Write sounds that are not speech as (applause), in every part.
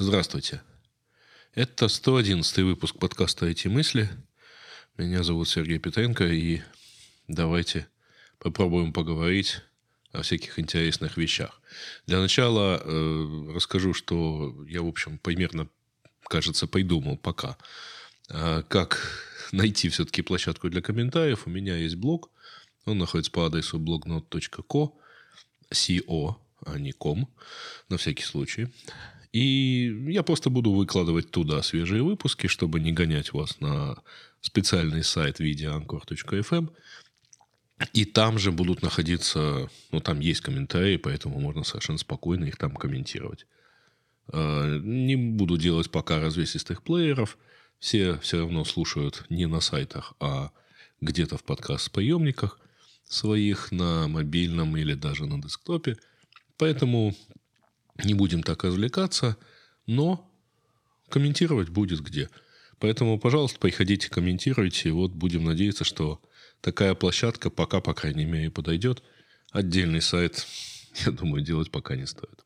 Здравствуйте. Это 111 выпуск подкаста «Эти мысли». Меня зовут Сергей Петренко, и давайте попробуем поговорить о всяких интересных вещах. Для начала э, расскажу, что я, в общем, примерно, кажется, придумал пока, э, как (laughs) найти все-таки площадку для комментариев. У меня есть блог, он находится по адресу blognote.co, co, а не com, на всякий случай. И я просто буду выкладывать туда свежие выпуски, чтобы не гонять вас на специальный сайт videoanchor.fm. И там же будут находиться, ну, там есть комментарии, поэтому можно совершенно спокойно их там комментировать. А, не буду делать пока развесистых плееров. Все все равно слушают не на сайтах, а где-то в подкаст-приемниках своих на мобильном или даже на десктопе. Поэтому не будем так развлекаться, но комментировать будет где. Поэтому, пожалуйста, приходите, комментируйте. Вот будем надеяться, что такая площадка пока, по крайней мере, подойдет. Отдельный сайт, (laughs) я думаю, делать пока не стоит.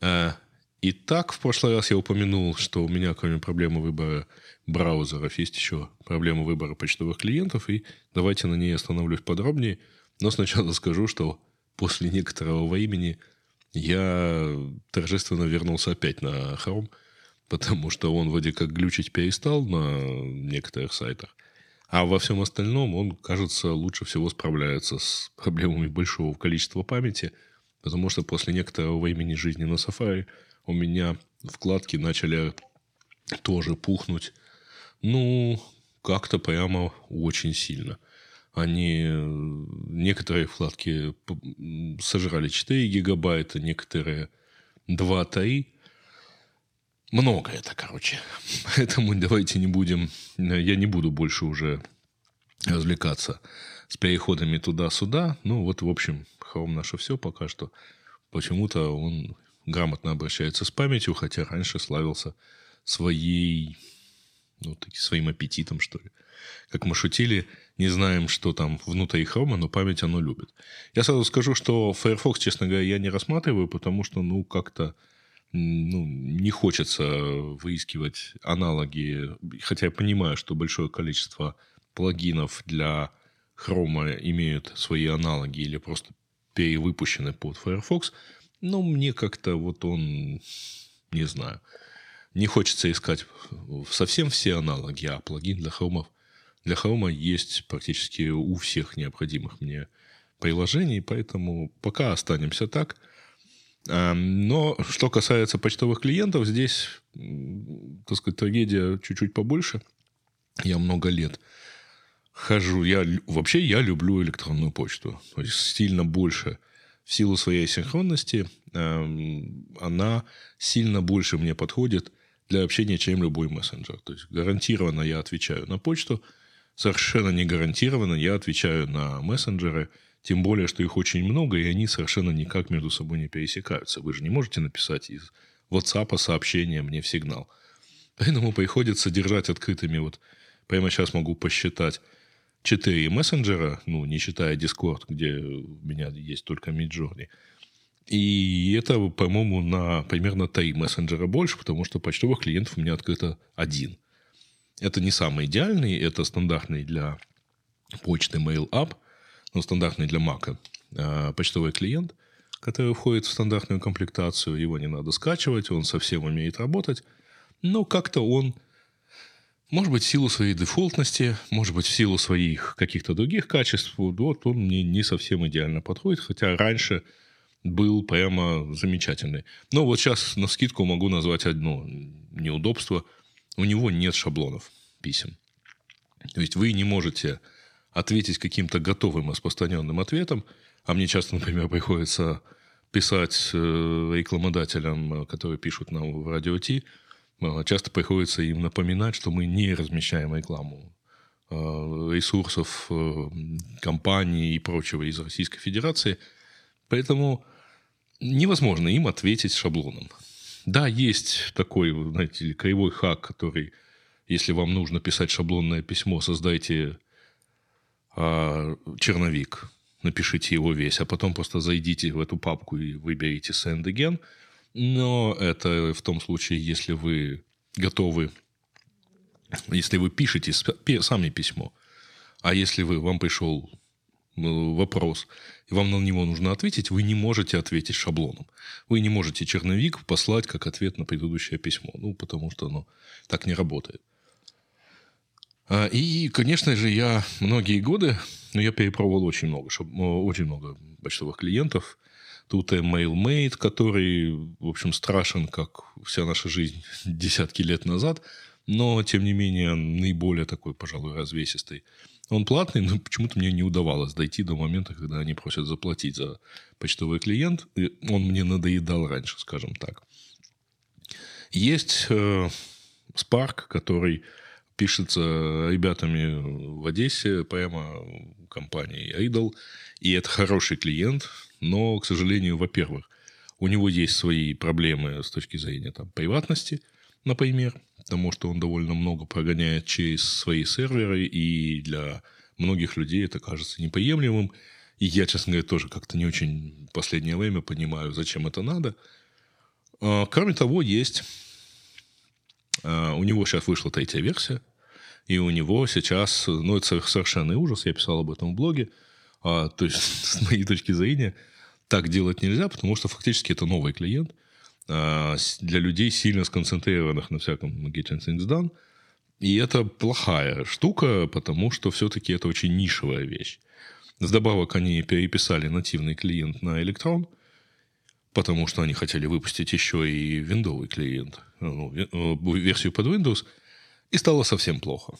А, Итак, в прошлый раз я упомянул, что у меня, кроме проблемы выбора браузеров, есть еще проблема выбора почтовых клиентов, и давайте на ней остановлюсь подробнее. Но сначала (laughs) скажу, что после некоторого времени – я торжественно вернулся опять на Chrome, потому что он вроде как глючить перестал на некоторых сайтах. А во всем остальном он, кажется, лучше всего справляется с проблемами большого количества памяти, потому что после некоторого времени жизни на Safari у меня вкладки начали тоже пухнуть. Ну, как-то прямо очень сильно – они э, некоторые вкладки сожрали 4 гигабайта, некоторые 2-3. Много это, короче. (laughs) Поэтому давайте не будем... Э, я не буду больше уже развлекаться с переходами туда-сюда. Ну, вот, в общем, Chrome наше все пока что. Почему-то он грамотно обращается с памятью, хотя раньше славился своей, ну, своим аппетитом, что ли. Как мы шутили, не знаем, что там внутри хрома, но память оно любит. Я сразу скажу, что Firefox, честно говоря, я не рассматриваю, потому что, ну, как-то ну, не хочется выискивать аналоги, хотя я понимаю, что большое количество плагинов для Chrome имеют свои аналоги или просто перевыпущены под Firefox, но мне как-то вот он, не знаю, не хочется искать совсем все аналоги, а плагин для Chrome для Chrome есть практически у всех необходимых мне приложений, поэтому пока останемся так. Но что касается почтовых клиентов, здесь, так сказать, трагедия чуть-чуть побольше. Я много лет хожу. Я, вообще я люблю электронную почту. То есть сильно больше в силу своей синхронности она сильно больше мне подходит для общения, чем любой мессенджер. То есть гарантированно я отвечаю на почту – совершенно не гарантированно я отвечаю на мессенджеры, тем более, что их очень много, и они совершенно никак между собой не пересекаются. Вы же не можете написать из WhatsApp сообщение мне в сигнал. Поэтому приходится держать открытыми. Вот прямо сейчас могу посчитать четыре мессенджера, ну, не считая Discord, где у меня есть только Midjourney. И это, по-моему, на примерно три мессенджера больше, потому что почтовых клиентов у меня открыто один. Это не самый идеальный, это стандартный для почты MailUp, но стандартный для Mac а, почтовый клиент, который входит в стандартную комплектацию. Его не надо скачивать, он совсем умеет работать. Но как-то он, может быть, в силу своей дефолтности, может быть, в силу своих каких-то других качеств, вот он мне не совсем идеально подходит, хотя раньше был прямо замечательный. Но вот сейчас на скидку могу назвать одно неудобство – у него нет шаблонов писем. То есть вы не можете ответить каким-то готовым распространенным ответом, а мне часто, (laughs) например, приходится писать э, рекламодателям, которые пишут нам в радио Ти, э, часто приходится им напоминать, что мы не размещаем рекламу э, ресурсов компаний и прочего из Российской Федерации. Поэтому невозможно им ответить шаблоном. Да, есть такой, знаете кривой хак, который, если вам нужно писать шаблонное письмо, создайте а, черновик, напишите его весь, а потом просто зайдите в эту папку и выберите send again. Но это в том случае, если вы готовы, если вы пишете сами письмо. А если вы, вам пришел э, вопрос, вам на него нужно ответить, вы не можете ответить шаблоном. Вы не можете черновик послать как ответ на предыдущее письмо. Ну, потому что оно так не работает. А, и, конечно же, я многие годы, ну, я перепробовал очень много, очень много почтовых клиентов. Тут и MailMate, который, в общем, страшен, как вся наша жизнь (laughs) десятки лет назад, но, тем не менее, наиболее такой, пожалуй, развесистый. Он платный, но почему-то мне не удавалось дойти до момента, когда они просят заплатить за почтовый клиент. И он мне надоедал раньше, скажем так. Есть э, Spark, который пишется ребятами в Одессе, прямо компанией Idol. И это хороший клиент, но, к сожалению, во-первых, у него есть свои проблемы с точки зрения там, приватности, например, потому что он довольно много прогоняет через свои серверы, и для многих людей это кажется неприемлемым. И я, честно говоря, тоже как-то не очень в последнее время понимаю, зачем это надо. А, кроме того, есть... А, у него сейчас вышла третья версия, и у него сейчас... Ну, это совершенный ужас, я писал об этом в блоге. А, то есть, (laughs) с моей точки зрения, так делать нельзя, потому что фактически это новый клиент для людей, сильно сконцентрированных на всяком Getting Things Done. И это плохая штука, потому что все-таки это очень нишевая вещь. Вдобавок они переписали нативный клиент на Electron, потому что они хотели выпустить еще и виндовый клиент, ну, э, версию под Windows, и стало совсем плохо.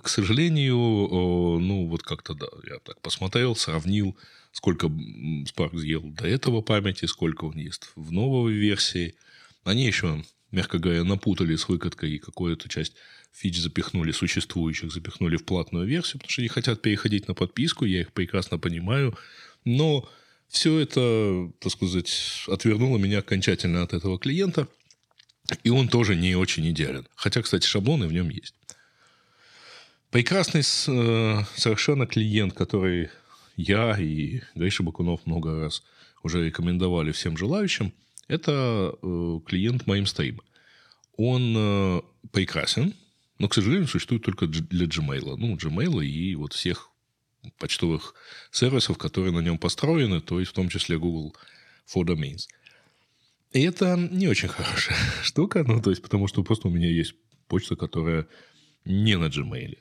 К сожалению, ну вот как-то да, я так посмотрел, сравнил, сколько Spark съел до этого памяти, сколько он ест в новой версии. Они еще, мягко говоря, напутали с выкаткой и какую-то часть фич запихнули, существующих запихнули в платную версию, потому что они хотят переходить на подписку, я их прекрасно понимаю, но все это, так сказать, отвернуло меня окончательно от этого клиента, и он тоже не очень идеален. Хотя, кстати, шаблоны в нем есть. Прекрасный э, совершенно клиент, который я и Гриша Бакунов много раз уже рекомендовали всем желающим, это э, клиент MaimStream. Он э, прекрасен, но, к сожалению, существует только для Gmail. Ну, Gmail и вот всех почтовых сервисов, которые на нем построены, то есть в том числе Google for Domains. И это не очень хорошая (laughs) штука, ну, то есть потому что просто у меня есть почта, которая не на Gmail.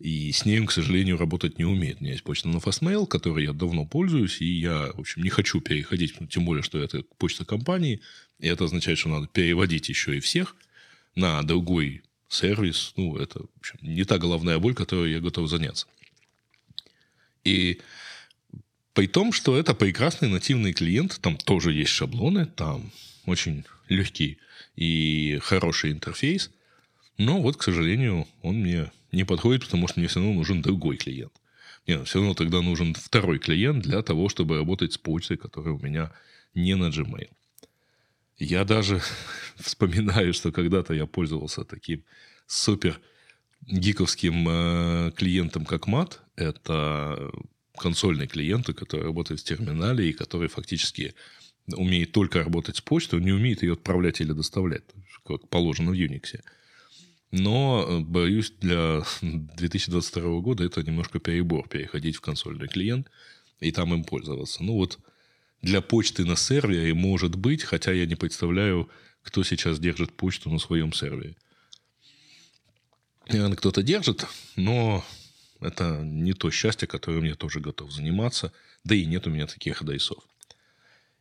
И с ним, к сожалению, работать не умеет. У меня есть почта на Fastmail, которой я давно пользуюсь, и я, в общем, не хочу переходить, ну, тем более, что это почта компании, и это означает, что надо переводить еще и всех на другой сервис. Ну, это, в общем, не та головная боль, которой я готов заняться. И при том, что это прекрасный нативный клиент, там тоже есть шаблоны, там очень легкий и хороший интерфейс, но вот, к сожалению, он мне не подходит, потому что мне все равно нужен другой клиент. Мне все равно тогда нужен второй клиент для того, чтобы работать с почтой, которая у меня не на Gmail. Я даже (laughs) вспоминаю, что когда-то я пользовался таким супер гиковским э, клиентом, как MAT. Это консольный клиент, который работает в терминале и который фактически умеет только работать с почтой, он не умеет ее отправлять или доставлять, как положено в Unix. Но, э, боюсь, для (laughs) 2022 года это немножко перебор, переходить в консольный клиент и там им пользоваться. Ну вот для почты на сервере может быть, хотя я не представляю, кто сейчас держит почту на своем сервере. Наверное, кто-то держит, но это не то счастье, которым я тоже готов заниматься. Да и нет у меня таких адайсов.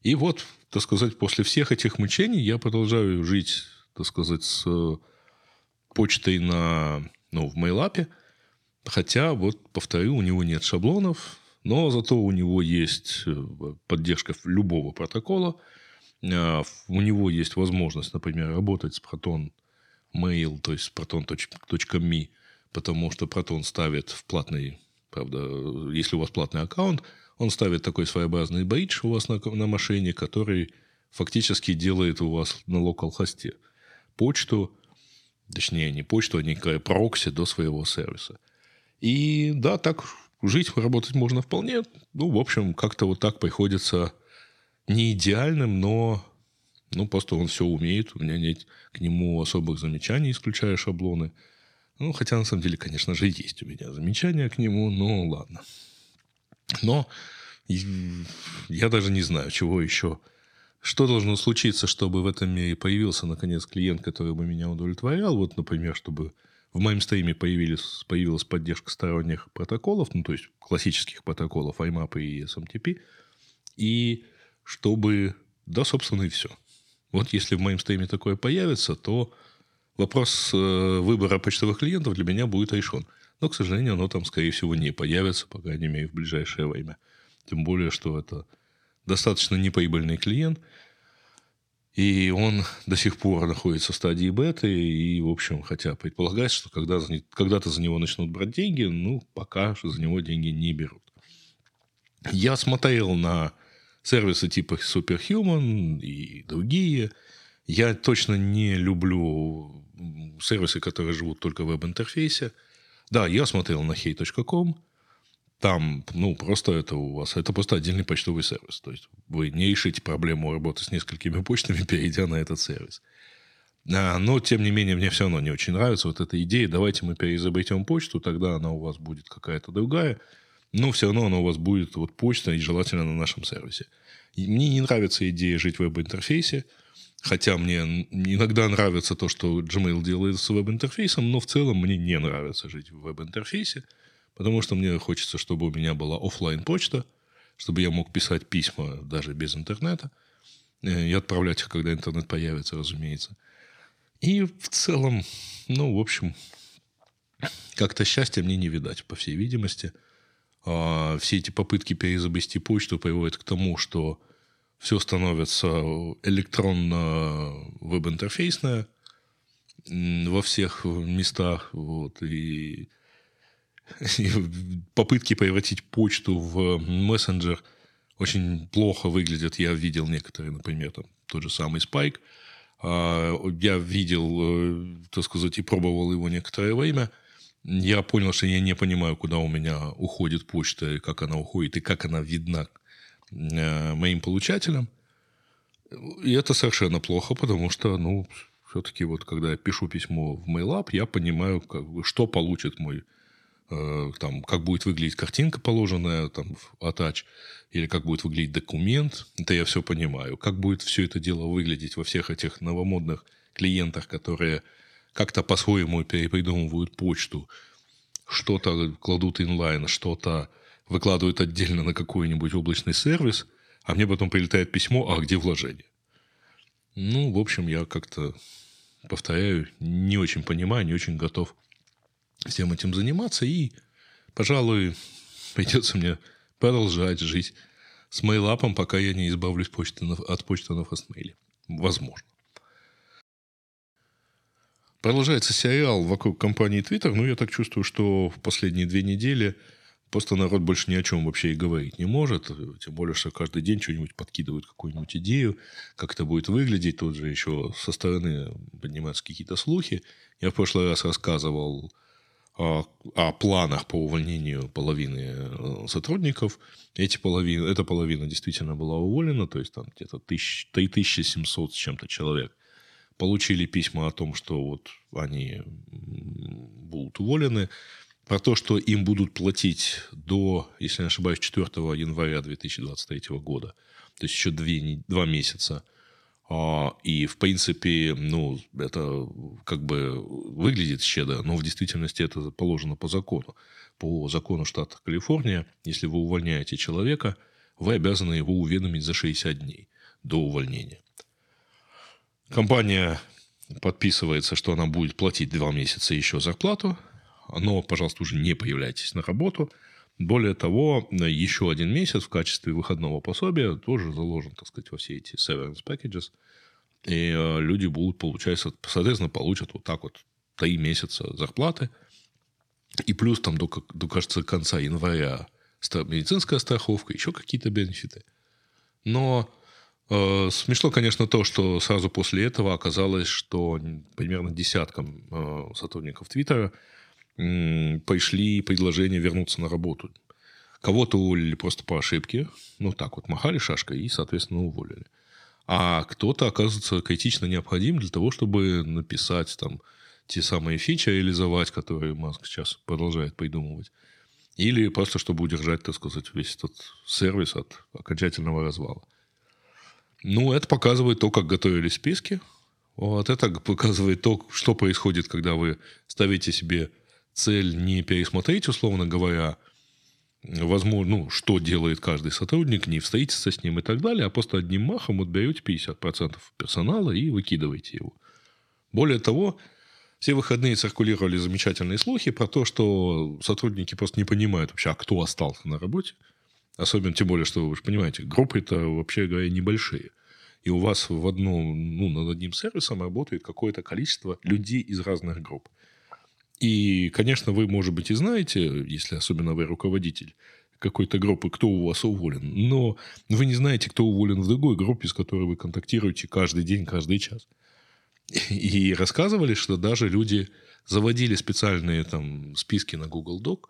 И вот, так сказать, после всех этих мучений я продолжаю жить, так сказать, с почтой на, ну, в MailApp. Хотя, вот, повторю, у него нет шаблонов, но зато у него есть э, поддержка любого протокола. А, у него есть возможность, например, работать с Proton Mail, то есть с proton.me, потому что Proton ставит в платный, правда, если у вас платный аккаунт, он ставит такой своеобразный бридж у вас на, на машине, который фактически делает у вас на локал-хосте почту Точнее, не почту, а некое прокси до своего сервиса. И да, так жить, работать можно вполне. Ну, в общем, как-то вот так приходится не идеальным, но Ну, просто он все умеет, у меня нет к нему особых замечаний, исключая шаблоны. Ну, хотя, на самом деле, конечно же, есть у меня замечания к нему, но ладно. Но я даже не знаю, чего еще. Что должно случиться, чтобы в этом мире появился, наконец, клиент, который бы меня удовлетворял? Вот, например, чтобы в моем стриме появились, появилась поддержка сторонних протоколов, ну, то есть классических протоколов IMAP и SMTP, и чтобы, да, собственно, и все. Вот если в моем стриме такое появится, то вопрос э, выбора почтовых клиентов для меня будет решен. Но, к сожалению, оно там, скорее всего, не появится, по крайней мере, в ближайшее время. Тем более, что это достаточно неприбыльный клиент, и он до сих пор находится в стадии беты, и, в общем, хотя предполагается, что когда, когда-то за него начнут брать деньги, ну, пока что за него деньги не берут. Я смотрел на сервисы типа Superhuman и другие. Я точно не люблю сервисы, которые живут только в веб-интерфейсе. Да, я смотрел на hey.com, там, ну, просто это у вас, это просто отдельный почтовый сервис. То есть вы не решите проблему работы с несколькими почтами, (laughs) перейдя на этот сервис. А, но, тем не менее, мне все равно не очень нравится вот эта идея. Давайте мы переизобретем почту, тогда она у вас будет какая-то другая. Но все равно она у вас будет вот почта, и желательно на нашем сервисе. И мне не нравится идея жить в веб-интерфейсе. Хотя мне иногда нравится то, что Gmail делает с веб-интерфейсом, но в целом мне не нравится жить в веб-интерфейсе. Потому что мне хочется, чтобы у меня была офлайн почта, чтобы я мог писать письма даже без интернета э, и отправлять их, когда интернет появится, разумеется. И в целом, ну, в общем, как-то счастья мне не видать, по всей видимости. А все эти попытки перезабрести почту приводят к тому, что все становится электронно веб-интерфейсное во всех местах. Вот, и (laughs) попытки превратить почту в мессенджер очень плохо выглядят. Я видел некоторые, например, там тот же самый Spike. А, я видел, э, так сказать, и пробовал его некоторое время. Я понял, что я не понимаю, куда у меня уходит почта, и как она уходит, и как она видна э, моим получателям. И это совершенно плохо, потому что, ну, все-таки вот когда я пишу письмо в MailUp, я понимаю, как что получит мой там, как будет выглядеть картинка, положенная там, в Attach, или как будет выглядеть документ, это я все понимаю. Как будет все это дело выглядеть во всех этих новомодных клиентах, которые как-то по-своему перепридумывают почту, что-то кладут инлайн, что-то выкладывают отдельно на какой-нибудь облачный сервис, а мне потом прилетает письмо, а где вложение? Ну, в общем, я как-то, повторяю, не очень понимаю, не очень готов всем этим заниматься. И, пожалуй, придется мне продолжать жить с мейлапом, пока я не избавлюсь почты на, от почты на фастмейле. Возможно. Продолжается сериал вокруг компании Twitter. Ну, я так чувствую, что в последние две недели просто народ больше ни о чем вообще и говорить не может. Тем более, что каждый день что-нибудь подкидывают, какую-нибудь идею, как это будет выглядеть. Тут же еще со стороны поднимаются какие-то слухи. Я в прошлый раз рассказывал о планах по увольнению половины э, сотрудников. Эти половины, эта половина действительно была уволена, то есть там где-то 3700 с чем-то человек получили письма о том, что вот они будут уволены, про то, что им будут платить до, если не ошибаюсь, 4 января 2023 года, то есть еще две, два месяца – а, и, в принципе, ну, это как бы выглядит щедро, но в действительности это положено по закону. По закону штата Калифорния, если вы увольняете человека, вы обязаны его уведомить за 60 дней до увольнения. Компания подписывается, что она будет платить два месяца еще зарплату, но, пожалуйста, уже не появляйтесь на работу – более того, еще один месяц в качестве выходного пособия тоже заложен, так сказать, во все эти severance packages. И э, люди будут получать, соответственно, получат вот так вот три месяца зарплаты. И плюс там до, до кажется, конца января медицинская страховка, еще какие-то бенефиты. Но э, смешно, конечно, то, что сразу после этого оказалось, что примерно десяткам э, сотрудников Твиттера пришли предложения вернуться на работу. Кого-то уволили просто по ошибке. Ну, так вот, махали шашкой и, соответственно, уволили. а кто-то, оказывается, критично необходим для того, чтобы написать там те самые фичи реализовать, которые Маск сейчас продолжает придумывать. Или просто, чтобы удержать, так сказать, весь этот сервис от окончательного развала. Ну, это показывает то, как готовили списки. Вот это показывает то, что происходит, когда вы ставите себе цель не пересмотреть, условно говоря, возможно, ну, что делает каждый сотрудник, не встретиться с ним и так далее, а просто одним махом вот берете 50% персонала и выкидываете его. Более того, все выходные циркулировали замечательные слухи про то, что сотрудники просто не понимают вообще, а кто остался на работе. Особенно, тем более, что вы же понимаете, группы-то, вообще говоря, небольшие. И у вас в одном, ну, над одним сервисом работает какое-то количество людей из разных групп. И, конечно, вы, может быть, и знаете, если особенно вы руководитель какой-то группы, кто у вас уволен, но вы не знаете, кто уволен в другой группе, с которой вы контактируете каждый день, каждый час. И рассказывали, что даже люди заводили специальные там списки на Google Doc,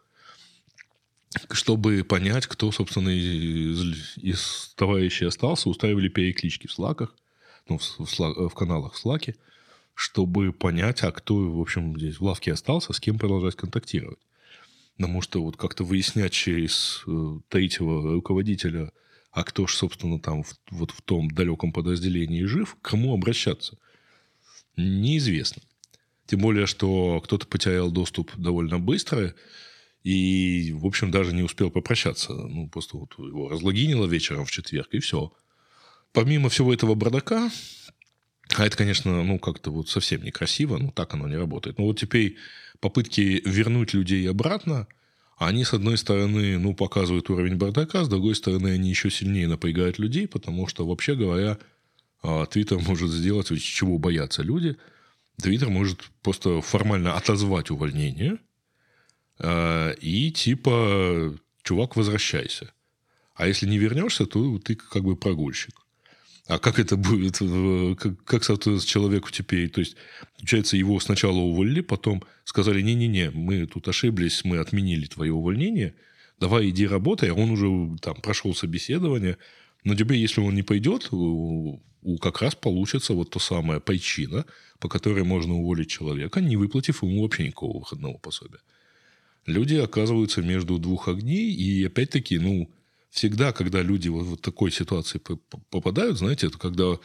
чтобы понять, кто, собственно, из, из товарищей остался, устраивали переклички в слаках, ну, в, в, в каналах в слаке, чтобы понять, а кто, в общем, здесь в лавке остался, с кем продолжать контактировать. Потому что вот как-то выяснять через э, третьего руководителя, а кто же, собственно, там в, вот в том далеком подразделении жив, к кому обращаться, неизвестно. Тем более, что кто-то потерял доступ довольно быстро и, в общем, даже не успел попрощаться. Ну, просто вот его разлогинило вечером в четверг, и все. Помимо всего этого бардака, а это, конечно, ну, как-то вот совсем некрасиво, ну, так оно не работает. Но вот теперь попытки вернуть людей обратно, они, с одной стороны, ну, показывают уровень бардака, с другой стороны, они еще сильнее напрягают людей, потому что, вообще говоря, а, Твиттер может сделать, чего боятся люди, Твиттер может просто формально отозвать увольнение а, и типа, чувак, возвращайся. А если не вернешься, то ты как бы прогульщик. А как это будет? Как, как соответственно, человеку теперь? То есть, получается, его сначала уволили, потом сказали, не-не-не, мы тут ошиблись, мы отменили твое увольнение, давай иди работай, он уже там прошел собеседование. Но тебе, если он не пойдет, у, как раз получится вот то самое причина, по которой можно уволить человека, не выплатив ему вообще никакого выходного пособия. Люди оказываются между двух огней, и опять-таки, ну, всегда, когда люди вот в такой ситуации попадают, знаете, это когда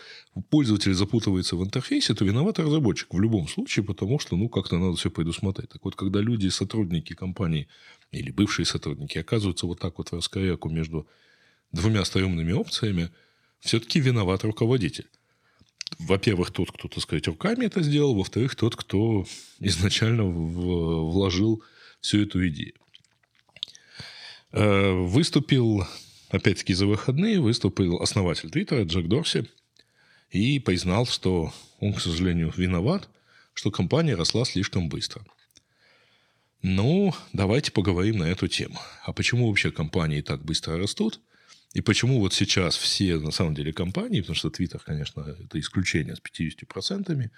пользователь запутывается в интерфейсе, то виноват разработчик в любом случае, потому что, ну, как-то надо все предусмотреть. Так вот, когда люди, сотрудники компании или бывшие сотрудники оказываются вот так вот в раскоряку между двумя стрёмными опциями, все-таки виноват руководитель. Во-первых, тот, кто, так сказать, руками это сделал. Во-вторых, тот, кто изначально вложил всю эту идею. Э, выступил, опять-таки, за выходные, выступил основатель Твиттера Джек Дорси и признал, что он, к сожалению, виноват, что компания росла слишком быстро. Ну, давайте поговорим на эту тему. А почему вообще компании так быстро растут? И почему вот сейчас все, на самом деле, компании, потому что Твиттер, конечно, это исключение с 50%,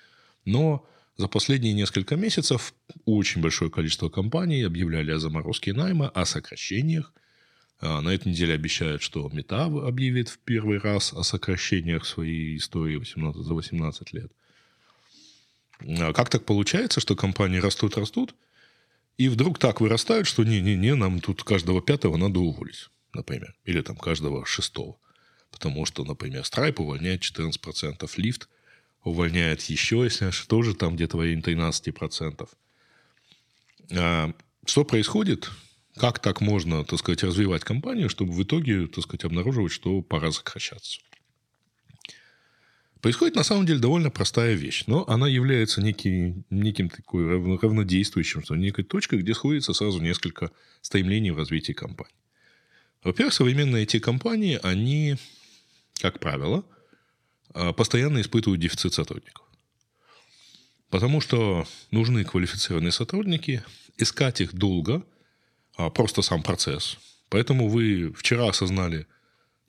но за последние несколько месяцев очень большое количество компаний объявляли о заморозке найма, о сокращениях. А, на этой неделе обещают, что Мета объявит в первый раз о сокращениях своей истории 18, за 18 лет. А как так получается, что компании растут-растут, и вдруг так вырастают, что не-не-не, нам тут каждого пятого надо уволить, например. Или там каждого шестого. Потому что, например, Stripe увольняет 14%, Lyft увольняет еще, если тоже там где-то в районе 13%. А что происходит? Как так можно, так сказать, развивать компанию, чтобы в итоге, так сказать, обнаруживать, что пора сокращаться? Происходит на самом деле довольно простая вещь, но она является некий, неким такой равнодействующим, что некой точкой, где сходится сразу несколько стремлений в развитии компании. Во-первых, современные IT-компании, они, как правило, постоянно испытывают дефицит сотрудников. Потому что нужны квалифицированные сотрудники, искать их долго, а просто сам процесс. Поэтому вы вчера осознали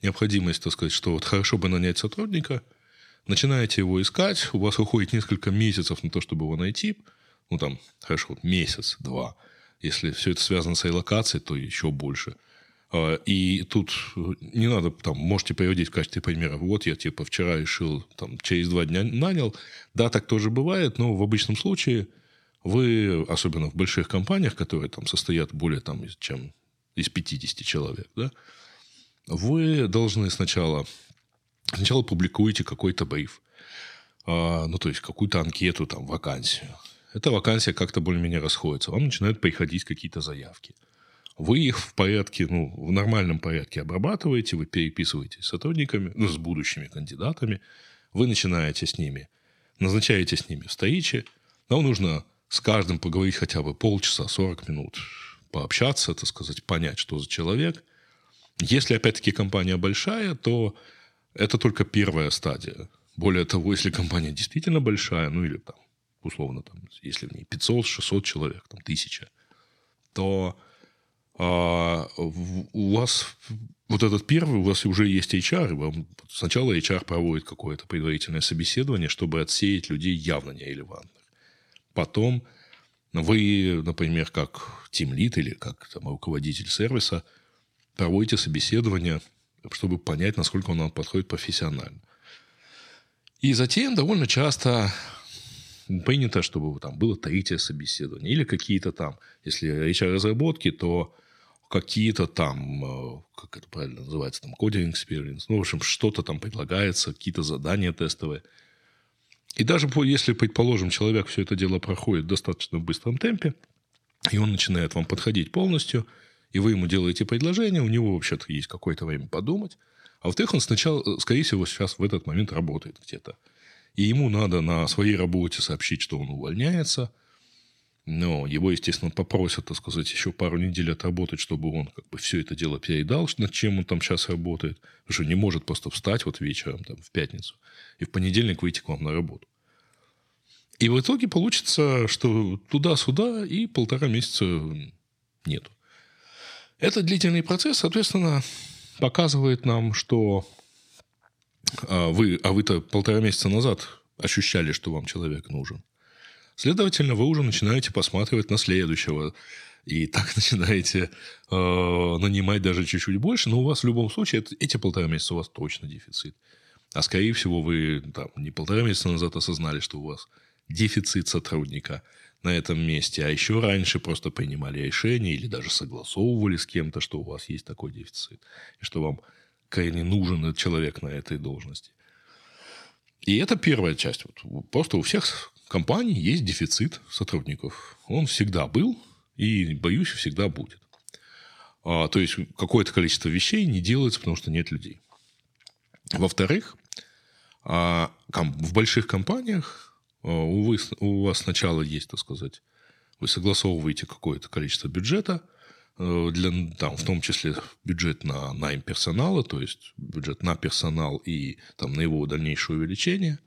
необходимость, так сказать, что вот хорошо бы нанять сотрудника, начинаете его искать, у вас уходит несколько месяцев на то, чтобы его найти, ну там, хорошо, месяц, два. Если все это связано с релокацией, то еще больше. А, и тут не надо, там, можете приводить в качестве примера. Вот я, типа, вчера решил, там, через два дня нанял. Да, так тоже бывает, но в обычном случае вы, особенно в больших компаниях, которые там состоят более, там, чем из 50 человек, да, вы должны сначала, сначала публикуете какой-то бриф, а, ну, то есть какую-то анкету, там, вакансию. Эта вакансия как-то более-менее расходится. Вам начинают приходить какие-то заявки. Вы их в порядке, ну, в нормальном порядке обрабатываете, вы переписываетесь с сотрудниками, ну, с будущими кандидатами, вы начинаете с ними, назначаете с ними встречи. Вам нужно с каждым поговорить хотя бы полчаса, 40 минут, пообщаться, так сказать, понять, что за человек. Если, опять-таки, компания большая, то это только первая стадия. Более того, если компания действительно большая, ну или там, условно, там, если в ней 500, 600 человек, там, 1000, то а, у вас вот этот первый, у вас уже есть HR, вам сначала HR проводит какое-то предварительное собеседование, чтобы отсеять людей явно нерелевантных. Потом вы, например, как тимлит или как там, руководитель сервиса, проводите собеседование, чтобы понять, насколько он вам подходит профессионально. И затем довольно часто принято, чтобы там было третье собеседование. Или какие-то там, если HR-разработки, то какие-то там, э, как это правильно называется, там, coding experience. Ну, в общем, что-то там предлагается, какие-то задания тестовые. И даже если, предположим, человек все это дело проходит в достаточно быстром темпе, и он начинает вам подходить полностью, и вы ему делаете предложение, у него вообще-то есть какое-то время подумать, а во-вторых, он сначала, э, скорее всего, сейчас в этот момент работает где-то. И ему надо на своей работе сообщить, что он увольняется. Но его, естественно, попросят, так сказать, еще пару недель отработать, чтобы он как бы все это дело передал, над чем он там сейчас работает. Потому что не может просто встать вот вечером, там, в пятницу, и в понедельник выйти к вам на работу. И в итоге получится, что туда-сюда и полтора месяца нету. Это длительный процесс, соответственно, показывает нам, что а, вы, а вы-то полтора месяца назад ощущали, что вам человек нужен. Следовательно, вы уже начинаете посматривать на следующего. И (laughs) так начинаете э, нанимать даже чуть-чуть больше. Но у вас в любом случае это, эти полтора месяца у вас точно дефицит. А скорее всего вы там, не полтора месяца назад осознали, что у вас дефицит сотрудника на этом месте, а еще раньше просто принимали решение или даже согласовывали с кем-то, что у вас есть такой дефицит, и что вам крайне нужен этот человек на этой должности. И это первая часть. Вот просто у всех компаний есть дефицит сотрудников. Он всегда был и, боюсь, всегда будет. А, то есть какое-то количество вещей не делается, потому что нет людей. Во-вторых, а, в больших компаниях а, у, вы, у вас сначала есть, так сказать, вы согласовываете какое-то количество бюджета – Э, для, там, в том числе бюджет на найм персонала, то есть бюджет на персонал и там, на его дальнейшее увеличение.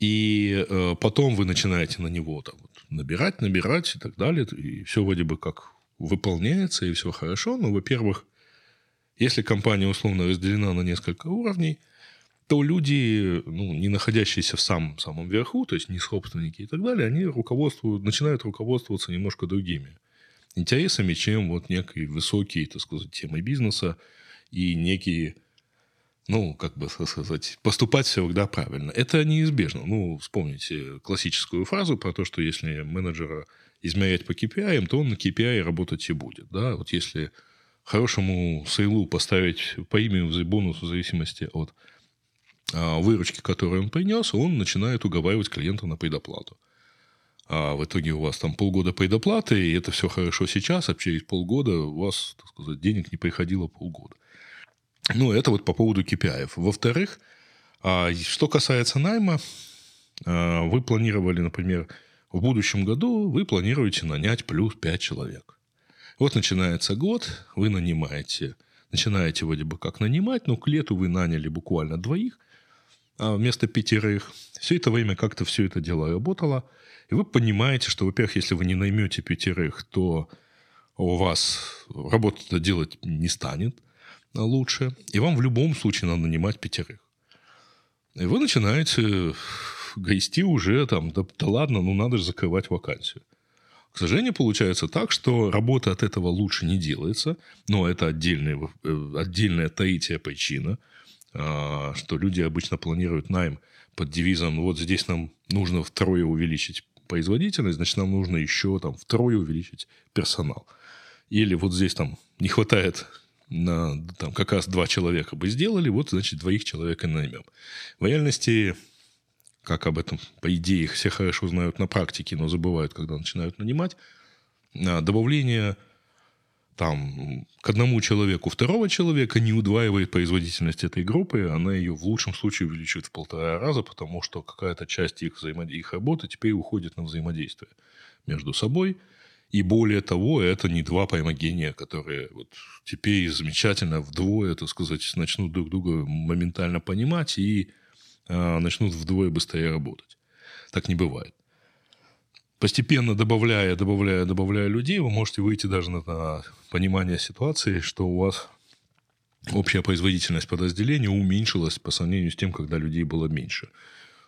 И э, потом вы начинаете на него там, вот, набирать, набирать и так далее. И все вроде бы как выполняется, и все хорошо. Но, во-первых, если компания условно разделена на несколько уровней, то люди, ну, не находящиеся в самом, самом верху, то есть не собственники и так далее, они руководствуют, начинают руководствоваться немножко другими интересами, чем вот некие высокие, так сказать, темы бизнеса и некие, ну, как бы сказать, поступать всегда правильно. Это неизбежно. Ну, вспомните классическую фразу про то, что если менеджера измерять по KPI, то он на KPI работать и будет. Да? Вот если хорошему сейлу поставить по имени бонус в зависимости от а, выручки, которую он принес, он начинает уговаривать клиента на предоплату а в итоге у вас там полгода предоплаты, и это все хорошо сейчас, а через полгода у вас, так сказать, денег не приходило полгода. Ну, это вот по поводу KPI. Во-вторых, а, что касается найма, а, вы планировали, например, в будущем году вы планируете нанять плюс 5 человек. Вот начинается год, вы нанимаете, начинаете вроде бы как нанимать, но к лету вы наняли буквально двоих, а вместо пятерых. Все это время как-то все это дело работало – и вы понимаете, что, во-первых, если вы не наймете пятерых, то у вас работа делать не станет лучше. И вам в любом случае надо нанимать пятерых. И вы начинаете грести уже там, да, да ладно, ну надо же закрывать вакансию. К сожалению, получается так, что работа от этого лучше не делается, но это отдельная, э, отдельная таития причина, а, что люди обычно планируют найм под девизом «вот здесь нам нужно втрое увеличить производительность, значит, нам нужно еще там втрое увеличить персонал». Или вот здесь там не хватает на там, как раз два человека бы сделали, вот, значит, двоих человек и наймем. В реальности как об этом, по идее, все хорошо знают на практике, но забывают, когда начинают нанимать, а, добавление там, к одному человеку второго человека не удваивает производительность этой группы, она ее в лучшем случае увеличивает в полтора раза, потому что какая-то часть их, взаимод... их работы теперь уходит на взаимодействие между собой. И более того, это не два поймогения, которые вот теперь замечательно вдвое, так сказать, начнут друг друга моментально понимать и а, начнут вдвое быстрее работать. Так не бывает. Постепенно добавляя, добавляя, добавляя людей, вы можете выйти даже на, на понимание ситуации, что у вас общая производительность подразделения уменьшилась по сравнению с тем, когда людей было меньше.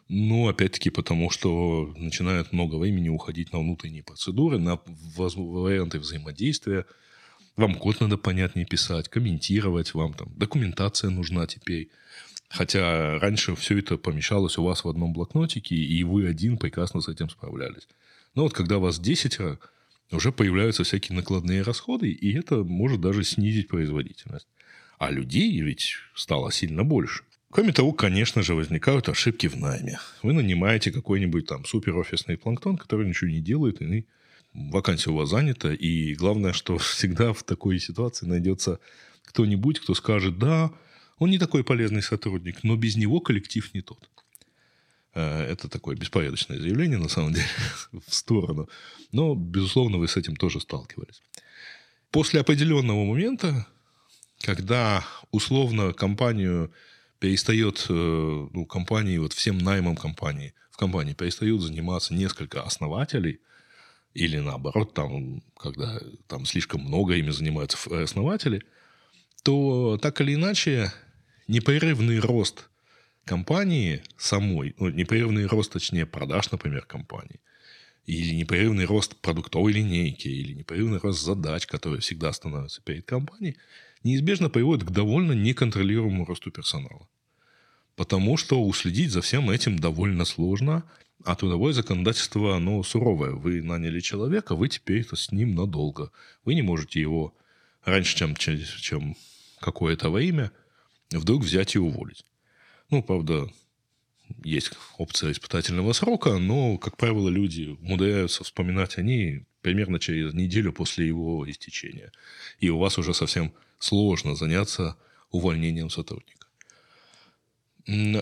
Ну, опять-таки, потому что начинает много времени уходить на внутренние процедуры, на варианты взаимодействия. Вам код надо понятнее писать, комментировать, вам там документация нужна теперь. Хотя раньше все это помещалось у вас в одном блокнотике, и вы один прекрасно с этим справлялись. Но вот когда вас 10, уже появляются всякие накладные расходы, и это может даже снизить производительность. А людей ведь стало сильно больше. Кроме того, конечно же, возникают ошибки в найме. Вы нанимаете какой-нибудь там суперофисный планктон, который ничего не делает, и вакансия у вас занята. И главное, что (laughs) всегда в такой ситуации найдется кто-нибудь, кто скажет, да, он не такой полезный сотрудник, но без него коллектив не тот. Э, это такое беспорядочное заявление, на самом деле, (laughs) в сторону. Но, безусловно, вы с этим тоже сталкивались. После определенного момента, когда условно компанию перестает, э, ну, компании, вот всем наймом компании, в компании перестают заниматься несколько основателей, или наоборот, там, когда там слишком много ими занимаются основатели, то так или иначе непрерывный рост компании самой, ну, непрерывный рост, точнее, продаж, например, компании, или непрерывный рост продуктовой линейки, или непрерывный рост задач, которые всегда становятся перед компанией, неизбежно приводит к довольно неконтролируемому росту персонала. Потому что уследить за всем этим довольно сложно, а трудовое законодательство, оно суровое. Вы наняли человека, вы теперь -то с ним надолго. Вы не можете его раньше, чем, чем какое-то время – вдруг взять и уволить. Ну, правда, есть опция испытательного срока, но, как правило, люди умудряются вспоминать о ней примерно через неделю после его истечения. И у вас уже совсем сложно заняться увольнением сотрудника.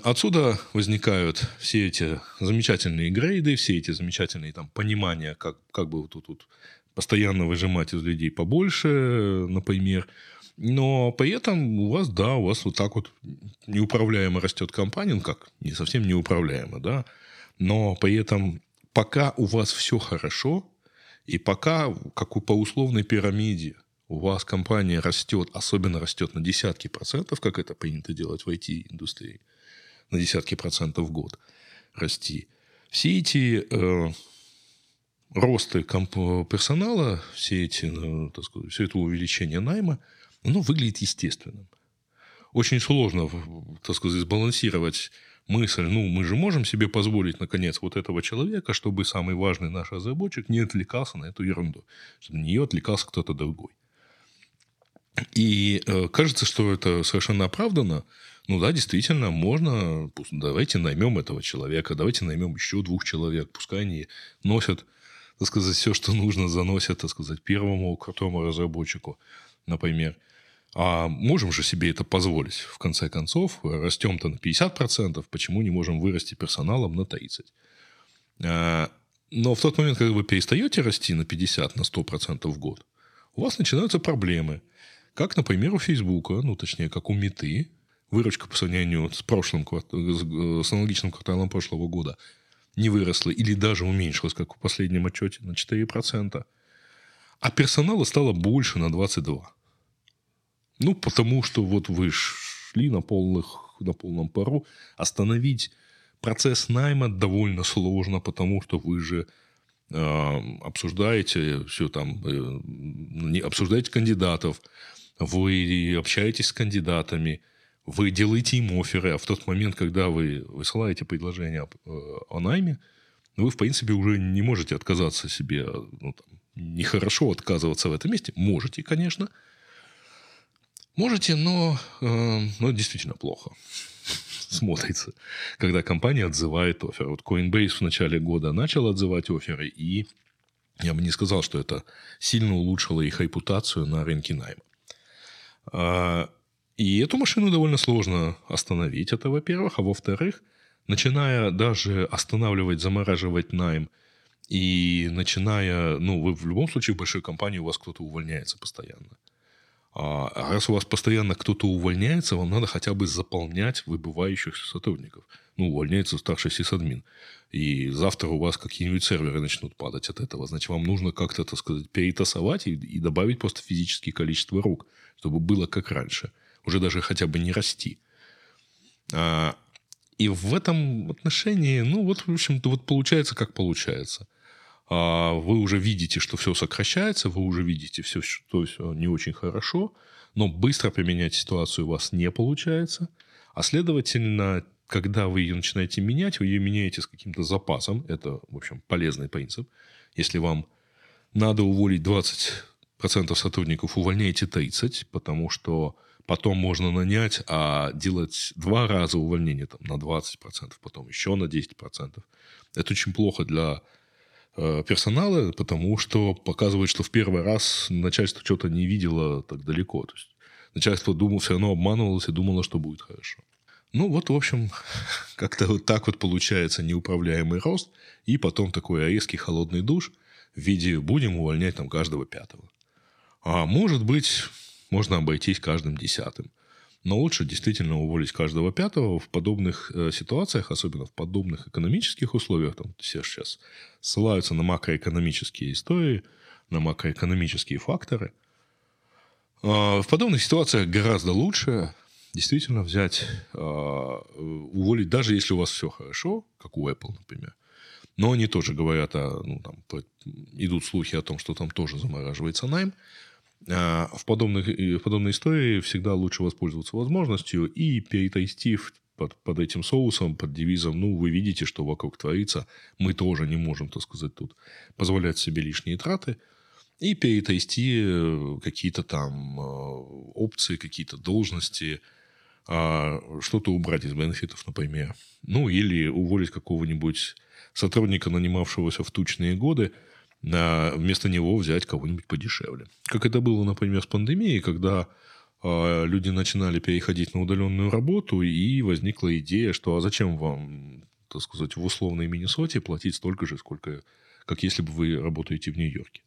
Отсюда возникают все эти замечательные грейды, все эти замечательные там, понимания, как, как бы тут, тут постоянно выжимать из людей побольше, например, но при этом у вас, да, у вас вот так вот неуправляемо растет компания, ну как, не совсем неуправляемо, да, но при этом пока у вас все хорошо, и пока, как по условной пирамиде, у вас компания растет, особенно растет на десятки процентов, как это принято делать в IT-индустрии, на десятки процентов в год расти. Все эти э, росты комп- персонала, все эти, э, так сказать, все это увеличение найма – оно выглядит естественным. Очень сложно, так сказать, сбалансировать мысль, ну, мы же можем себе позволить, наконец, вот этого человека, чтобы самый важный наш разработчик не отвлекался на эту ерунду, чтобы на нее отвлекался кто-то другой. И э, кажется, что это совершенно оправдано. Ну да, действительно, можно, давайте наймем этого человека, давайте наймем еще двух человек, пускай они носят, так сказать, все, что нужно, заносят, так сказать, первому крутому разработчику, например. А можем же себе это позволить, в конце концов. Растем-то на 50%, почему не можем вырасти персоналом на 30%? А, но в тот момент, когда вы перестаете расти на 50, на 100% в год, у вас начинаются проблемы. Как, например, у Фейсбука, ну, точнее, как у Меты, выручка по сравнению с, прошлым, с аналогичным кварталом прошлого года не выросла или даже уменьшилась, как в последнем отчете, на 4%. А персонала стало больше на 22%. Ну, потому что вот вы шли на, полных, на полном пару. Остановить процесс найма довольно сложно, потому что вы же обсуждаете все там, не обсуждаете кандидатов, вы общаетесь с кандидатами, вы делаете им оферы, а в тот момент, когда вы высылаете предложение о найме, вы, в принципе, уже не можете отказаться себе, ну, там, нехорошо отказываться в этом месте. Можете, конечно. Можете, но, э, но действительно плохо (laughs) смотрится, когда компания отзывает офер. Вот Coinbase в начале года начал отзывать оферы, и я бы не сказал, что это сильно улучшило их репутацию на рынке найма. И эту машину довольно сложно остановить, это во-первых. А во-вторых, начиная даже останавливать, замораживать найм – и начиная, ну, вы в любом случае в большой компании у вас кто-то увольняется постоянно. А, а раз у вас постоянно кто-то увольняется, вам надо хотя бы заполнять выбывающих сотрудников. Ну, увольняется старший сисадмин. И завтра у вас какие-нибудь серверы начнут падать от этого. Значит, вам нужно как-то, так сказать, перетасовать и, и добавить просто физическое количество рук, чтобы было как раньше. Уже даже хотя бы не расти. А, и в этом отношении, ну, вот, в общем-то, вот получается, как получается. А, вы уже видите, что все сокращается, вы уже видите все, что все не очень хорошо, но быстро поменять ситуацию у вас не получается. А следовательно, когда вы ее начинаете менять, вы ее меняете с каким-то запасом. Это, в общем, полезный принцип. Если вам надо уволить 20% сотрудников, увольняйте 30%, потому что потом можно нанять, а делать два раза увольнение там, на 20%, потом еще на 10%. Это очень плохо для Э, персонала, потому что показывает, что в первый раз начальство что-то не видело так далеко. То есть начальство думало, все равно обманывалось и думало, что будет хорошо. Ну вот, в общем, (laughs) как-то вот так вот получается неуправляемый рост, и потом такой резкий холодный душ в виде «будем увольнять там каждого пятого». А может быть, можно обойтись каждым десятым. Но лучше действительно уволить каждого пятого в подобных э, ситуациях, особенно в подобных экономических условиях. Там все сейчас ссылаются на макроэкономические истории, на макроэкономические факторы. Э, в подобных ситуациях гораздо лучше действительно взять, э, уволить, даже если у вас все хорошо, как у Apple, например. Но они тоже говорят, о, ну, там, идут слухи о том, что там тоже замораживается найм. А, в, подобных, в подобной истории всегда лучше воспользоваться возможностью и перетестив под, под этим соусом, под девизом, ну, вы видите, что вокруг творится, мы тоже не можем, так сказать, тут позволять себе лишние траты, и перетести э, какие-то там э, опции, какие-то должности, а, что-то убрать из бенефитов, например. Ну, или уволить какого-нибудь сотрудника, нанимавшегося в тучные годы, вместо него взять кого-нибудь подешевле. Как это было, например, с пандемией, когда э, люди начинали переходить на удаленную работу, и возникла идея, что а зачем вам, так сказать, в условной Миннесоте платить столько же, сколько, как если бы вы работаете в Нью-Йорке.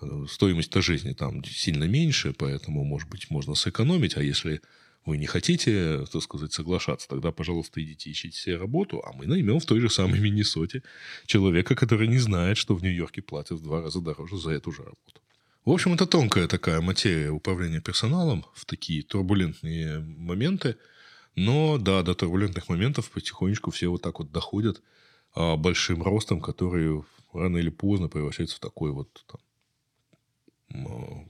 Э, стоимость-то жизни там сильно меньше, поэтому, может быть, можно сэкономить, а если вы не хотите, так сказать, соглашаться, тогда, пожалуйста, идите ищите себе работу, а мы наймем в той же самой Миннесоте человека, который не знает, что в Нью-Йорке платят в два раза дороже за эту же работу. В общем, это тонкая такая материя управления персоналом в такие турбулентные моменты. Но да, до турбулентных моментов потихонечку все вот так вот доходят а, большим ростом, который рано или поздно превращается в такой вот там, а,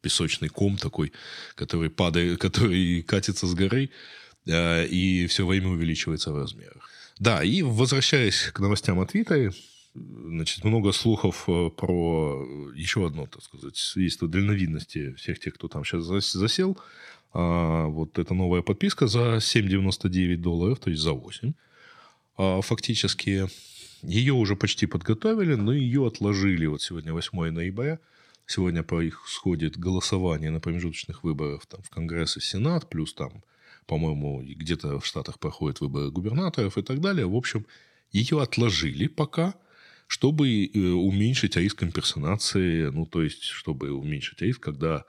песочный ком такой, который падает, (laughs) который катится с горы, э, и все время увеличивается в размерах. Да, и возвращаясь к новостям от Твиттера, значит, много слухов э, про еще одно, так сказать, свидетельство дальновидности всех тех, кто там сейчас засел. А, вот эта новая подписка за 7,99 долларов, то есть за 8. А, фактически ее уже почти подготовили, но ее отложили. Вот сегодня 8 ноября – Сегодня по их сходит голосование на промежуточных выборах там, в Конгресс и Сенат, плюс там, по-моему, где-то в Штатах проходят выборы губернаторов и так далее. В общем, ее отложили пока, чтобы э, уменьшить риск имперсонации, ну, то есть, чтобы уменьшить риск, когда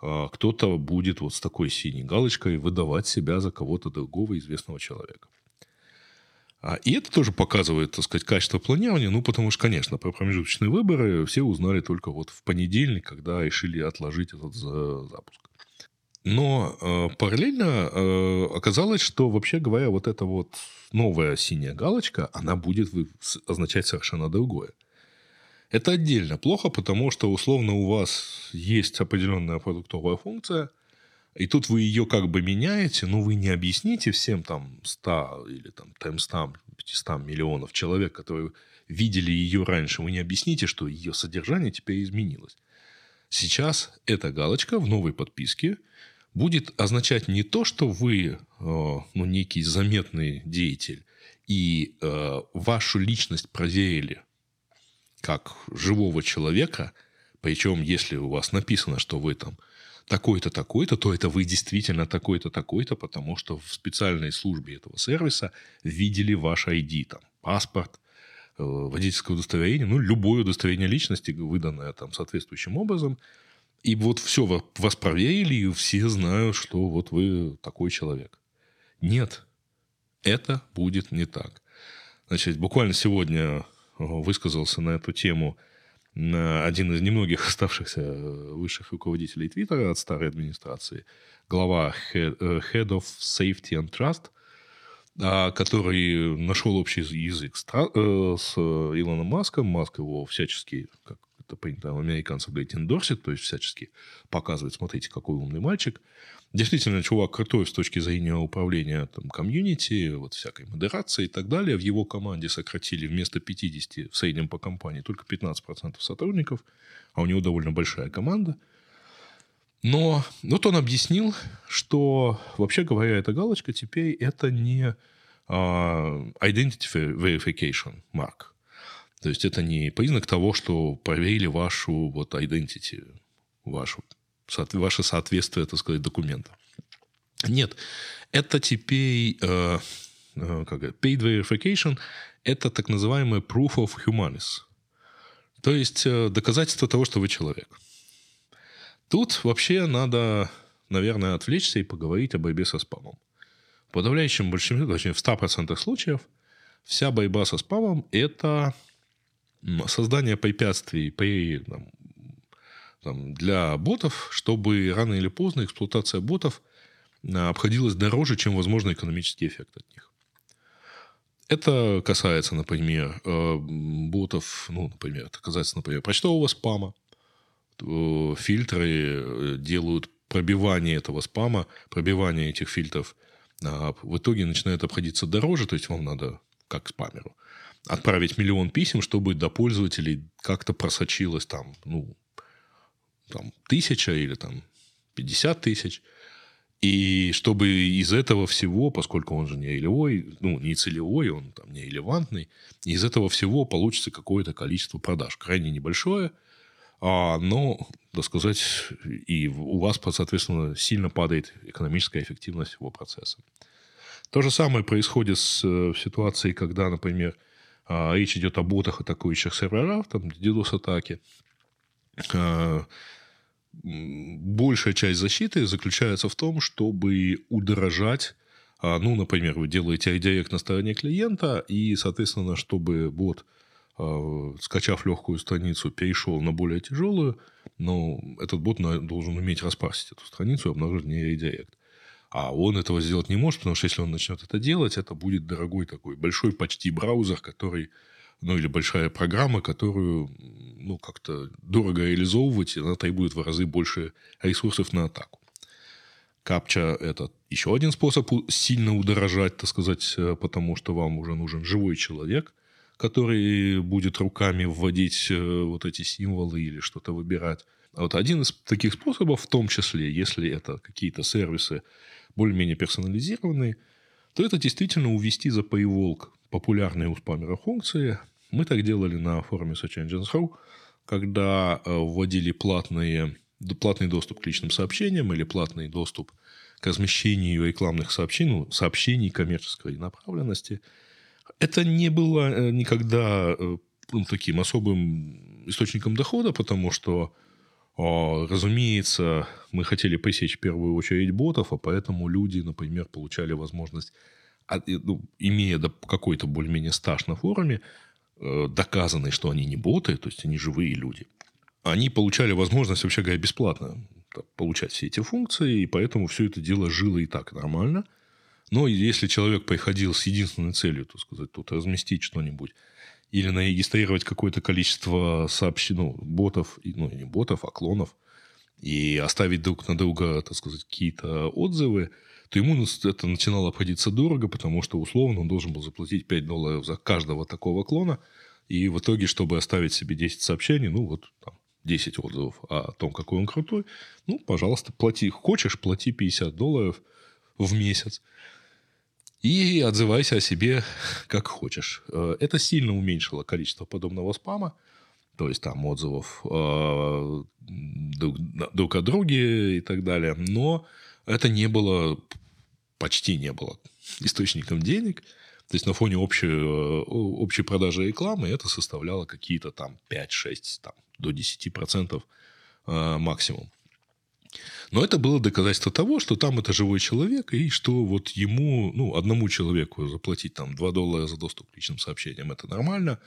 э, кто-то будет вот с такой синей галочкой выдавать себя за кого-то другого известного человека. А, и это тоже показывает, так сказать, качество планирования, ну, потому что, конечно, про промежуточные выборы все узнали только вот в понедельник, когда решили отложить этот запуск. Но э, параллельно э, оказалось, что, вообще говоря, вот эта вот новая синяя галочка, она будет означать совершенно другое. Это отдельно плохо, потому что условно у вас есть определенная продуктовая функция, и тут вы ее как бы меняете, но вы не объясните всем там 100 или там 300, 500 миллионов человек, которые видели ее раньше, вы не объясните, что ее содержание теперь изменилось. Сейчас эта галочка в новой подписке будет означать не то, что вы э, ну, некий заметный деятель, и э, вашу личность проверили как живого человека, причем если у вас написано, что вы там такой-то, такой-то, то это вы действительно такой-то, такой-то, потому что в специальной службе этого сервиса видели ваш ID, там, паспорт, э, водительское удостоверение, ну, любое удостоверение личности, выданное там соответствующим образом. И вот все, вас проверили, и все знают, что вот вы такой человек. Нет, это будет не так. Значит, буквально сегодня э, высказался на эту тему один из немногих оставшихся э, высших руководителей Твиттера от старой администрации, глава Head, э, Head of Safety and Trust, а, который нашел общий язык с, с Илоном Маском. Маск его всячески, как это принято у американцев говорить, эндорсит, то есть всячески показывает, смотрите, какой умный мальчик – Действительно, чувак крутой с точки зрения управления там, комьюнити, вот всякой модерации и так далее. В его команде сократили вместо 50 в среднем по компании только 15% сотрудников, а у него довольно большая команда. Но вот он объяснил, что, вообще говоря, эта галочка теперь это не uh, identity verification mark. То есть это не признак того, что проверили вашу вот identity, вашу ваше соответствие, так сказать, документа. Нет, это теперь э, э, как это, paid verification, это так называемый proof of humanis. То есть э, доказательство того, что вы человек. Тут вообще надо, наверное, отвлечься и поговорить о борьбе со спамом. В подавляющем большинстве, точнее в 100% случаев, вся борьба со спамом – это создание препятствий при там, там, для ботов, чтобы рано или поздно эксплуатация ботов а, обходилась дороже, чем возможный экономический эффект от них. Это касается, например, э, ботов, ну, например, это касается, например, почтового спама. Э, фильтры э, делают пробивание этого спама, пробивание этих фильтров а, в итоге начинает обходиться дороже, то есть вам надо, как спамеру, отправить миллион писем, чтобы до пользователей как-то просочилось там, ну, там, тысяча или там 50 тысяч. И чтобы из этого всего, поскольку он же не илевой, ну, не целевой, он там не элевантный, из этого всего получится какое-то количество продаж. Крайне небольшое, а, но, так сказать, и у вас, соответственно, сильно падает экономическая эффективность его процесса. То же самое происходит с э, ситуацией, когда, например, а, речь идет о ботах, атакующих сервера, там, DDoS-атаки. Большая часть защиты заключается в том, чтобы удорожать а, ну, например, вы делаете редирект на стороне клиента, и, соответственно, чтобы бот, а, скачав легкую страницу, перешел на более тяжелую, но этот бот должен уметь распарсить эту страницу и обнаружить не редирект. А он этого сделать не может, потому что если он начнет это делать, это будет дорогой такой большой почти браузер, который ну или большая программа, которую ну, как-то дорого реализовывать, и она требует в разы больше ресурсов на атаку. Капча – это еще один способ сильно удорожать, так сказать, э, потому что вам уже нужен живой человек, который будет руками вводить э, вот эти символы или что-то выбирать. А вот один из таких способов, в том числе, если это какие-то сервисы более-менее персонализированные, то это действительно увести за paywall популярные у спамера функции. Мы так делали на форуме Search Engines.ru, когда э, вводили платные, платный доступ к личным сообщениям или платный доступ к размещению рекламных сообщений, ну, сообщений коммерческой направленности. Это не было э, никогда э, ну, таким особым источником дохода, потому что, разумеется, мы хотели пресечь в первую очередь ботов, а поэтому люди, например, получали возможность имея какой-то более-менее стаж на форуме, э, доказанный, что они не боты, то есть они живые люди, они получали возможность, вообще говоря, бесплатно получать все эти функции, и поэтому все это дело жило и так нормально. Но если человек приходил с единственной целью, так сказать, тут разместить что-нибудь, или нарегистрировать какое-то количество сообщений, ну, ботов, ну, не ботов, а клонов, и оставить друг на друга, так сказать, какие-то отзывы, то ему это начинало обходиться дорого, потому что условно он должен был заплатить 5 долларов за каждого такого клона, и в итоге, чтобы оставить себе 10 сообщений, ну вот там 10 отзывов о том, какой он крутой, ну, пожалуйста, плати. Хочешь, плати 50 долларов в месяц. И отзывайся о себе (laughs) как хочешь. Э, это сильно уменьшило количество подобного спама. То есть там отзывов э, друг, друг о друге и так далее. Но это не было, почти не было источником денег. То есть на фоне общей, э, общей продажи рекламы это составляло какие-то там 5-6, там, до 10% э, максимум. Но это было доказательство того, что там это живой человек, и что вот ему, ну, одному человеку заплатить там 2 доллара за доступ к личным сообщениям, это нормально.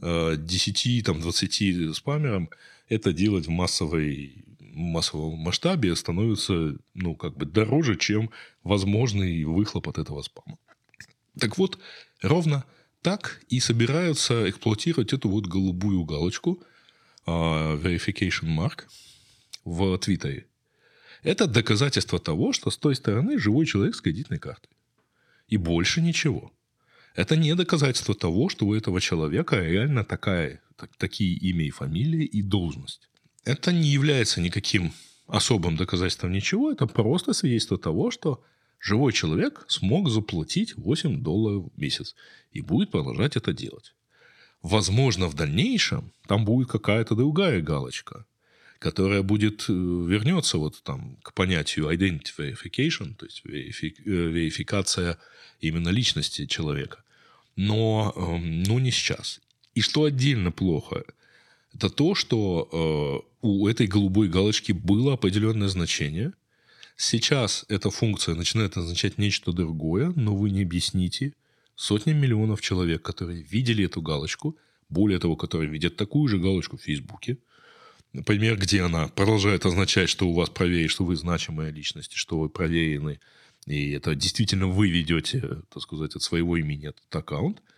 10, э, там, 20 спамерам это делать в массовой массовом масштабе становится, ну, как бы дороже, чем возможный выхлоп от этого спама. Так вот, ровно так и собираются эксплуатировать эту вот голубую галочку uh, verification mark в Твиттере. Это доказательство того, что с той стороны живой человек с кредитной картой. И больше ничего. Это не доказательство того, что у этого человека реально такая, так, такие имя и фамилия и должность. Это не является никаким особым доказательством ничего, это просто свидетельство того, что живой человек смог заплатить 8 долларов в месяц и будет продолжать это делать. Возможно, в дальнейшем там будет какая-то другая галочка, которая будет э, вернется вот там к понятию identity verification, то есть э, верификация именно личности человека. Но, эм, ну, не сейчас. И что отдельно плохо – это то, что э, у этой голубой галочки было определенное значение. Сейчас эта функция начинает означать нечто другое, но вы не объясните сотням миллионов человек, которые видели эту галочку, более того, которые видят такую же галочку в Фейсбуке, например, где она продолжает означать, что у вас проверить, что вы значимая личность, что вы проверены, и это действительно вы ведете, так сказать, от своего имени этот аккаунт –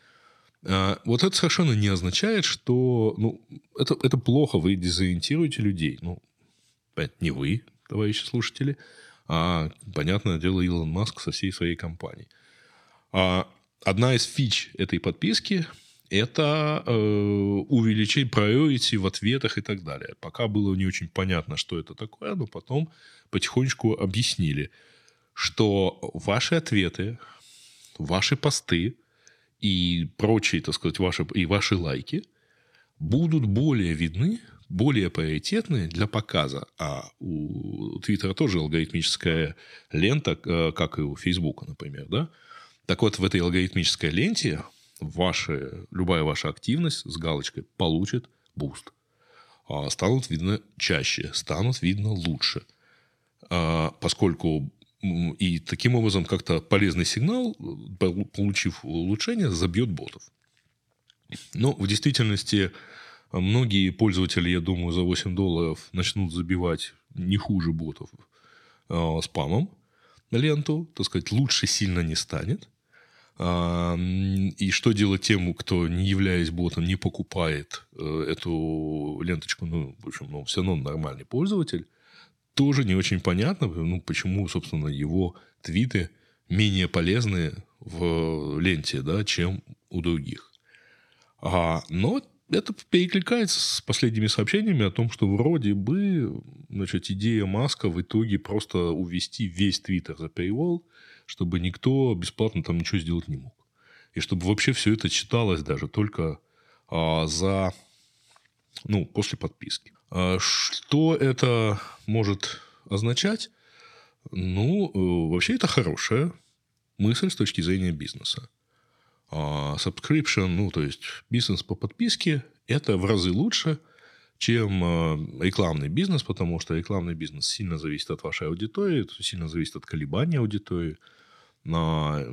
вот это совершенно не означает, что ну, это, это плохо, вы дезориентируете людей. Ну, не вы, товарищи слушатели, а, понятное дело, Илон Маск со всей своей компанией. А одна из фич этой подписки – это э, увеличение priority в ответах и так далее. Пока было не очень понятно, что это такое, но потом потихонечку объяснили, что ваши ответы, ваши посты – и прочие, так сказать, ваши, и ваши лайки будут более видны, более приоритетны для показа. А у Твиттера тоже алгоритмическая лента, э, как и у Фейсбука, например. Да? Так вот, в этой алгоритмической ленте ваша, любая ваша активность с галочкой получит буст. А станут видно чаще, станут видно лучше. А поскольку и таким образом как-то полезный сигнал, получив улучшение, забьет ботов. Но в действительности многие пользователи, я думаю, за 8 долларов начнут забивать не хуже ботов э, спамом ленту, так сказать, лучше сильно не станет. А, и что делать тем, кто, не являясь ботом, не покупает э, эту ленточку, ну, в общем, ну, все равно нормальный пользователь, тоже не очень понятно, ну, почему, собственно, его твиты менее полезны в ленте, да, чем у других. А, но это перекликается с последними сообщениями о том, что вроде бы значит, идея Маска в итоге просто увести весь Твиттер за paywall, чтобы никто бесплатно там ничего сделать не мог. И чтобы вообще все это читалось даже только а, за, ну, после подписки. А что это может означать? Ну, э, вообще это хорошая мысль с точки зрения бизнеса. А subscription, ну, то есть бизнес по подписке, это в разы лучше, чем э, рекламный бизнес, потому что рекламный бизнес сильно зависит от вашей аудитории, сильно зависит от колебаний аудитории. На...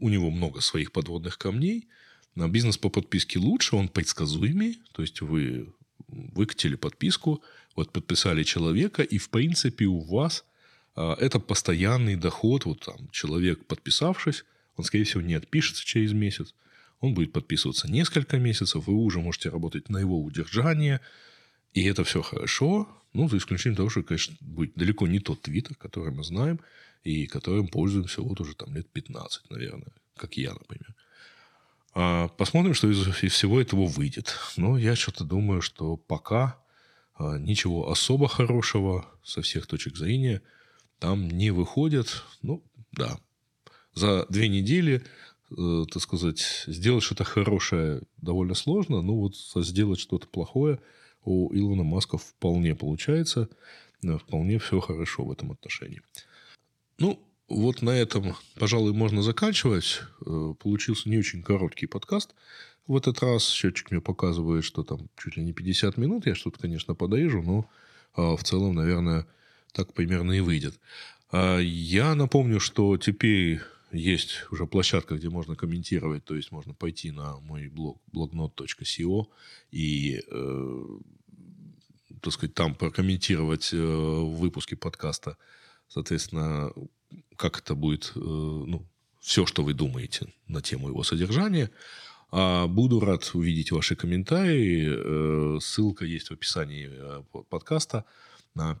У него много своих подводных камней. На бизнес по подписке лучше, он предсказуемый. То есть вы выкатили подписку, вот подписали человека, и в принципе у вас а, это постоянный доход. Вот там человек, подписавшись, он, скорее всего, не отпишется через месяц. Он будет подписываться несколько месяцев, вы уже можете работать на его удержание, и это все хорошо, ну, за исключением того, что, конечно, будет далеко не тот твиттер, который мы знаем, и которым пользуемся вот уже там лет 15, наверное, как я, например. А посмотрим, что из, из всего этого выйдет. Но я что-то думаю, что пока а, ничего особо хорошего со всех точек зрения там не выходит. Ну, да. За две недели, э, так сказать, сделать что-то хорошее довольно сложно, но вот сделать что-то плохое у Илона Маска вполне получается. Вполне все хорошо в этом отношении. Ну, вот на этом, пожалуй, можно заканчивать. Э, получился не очень короткий подкаст. В этот раз счетчик мне показывает, что там чуть ли не 50 минут. Я что-то, конечно, подоежу, но а, в целом, наверное, так примерно и выйдет. А, я напомню, что теперь есть уже площадка, где можно комментировать, то есть можно пойти на мой блог blognote.co и, э, так сказать, там прокомментировать э, выпуски подкаста, соответственно, как это будет, э, ну, все, что вы думаете на тему его содержания. А буду рад увидеть ваши комментарии. Э, ссылка есть в описании э, подкаста.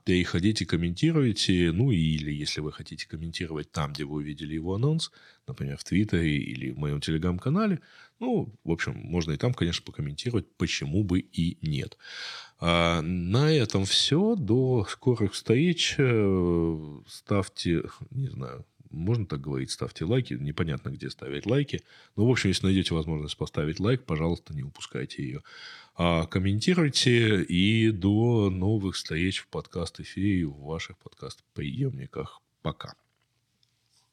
Переходите, комментируйте. Ну, или если вы хотите комментировать там, где вы увидели его анонс, например, в Твиттере или в моем Телеграм-канале, ну, в общем, можно и там, конечно, покомментировать, почему бы и нет. А на этом все. До скорых встреч. Ставьте, не знаю, можно так говорить, ставьте лайки. Непонятно, где ставить лайки. Но, в общем, если найдете возможность поставить лайк, пожалуйста, не упускайте ее. А комментируйте и до новых встреч в подкаст-эфире в ваших подкаст-приемниках. Пока.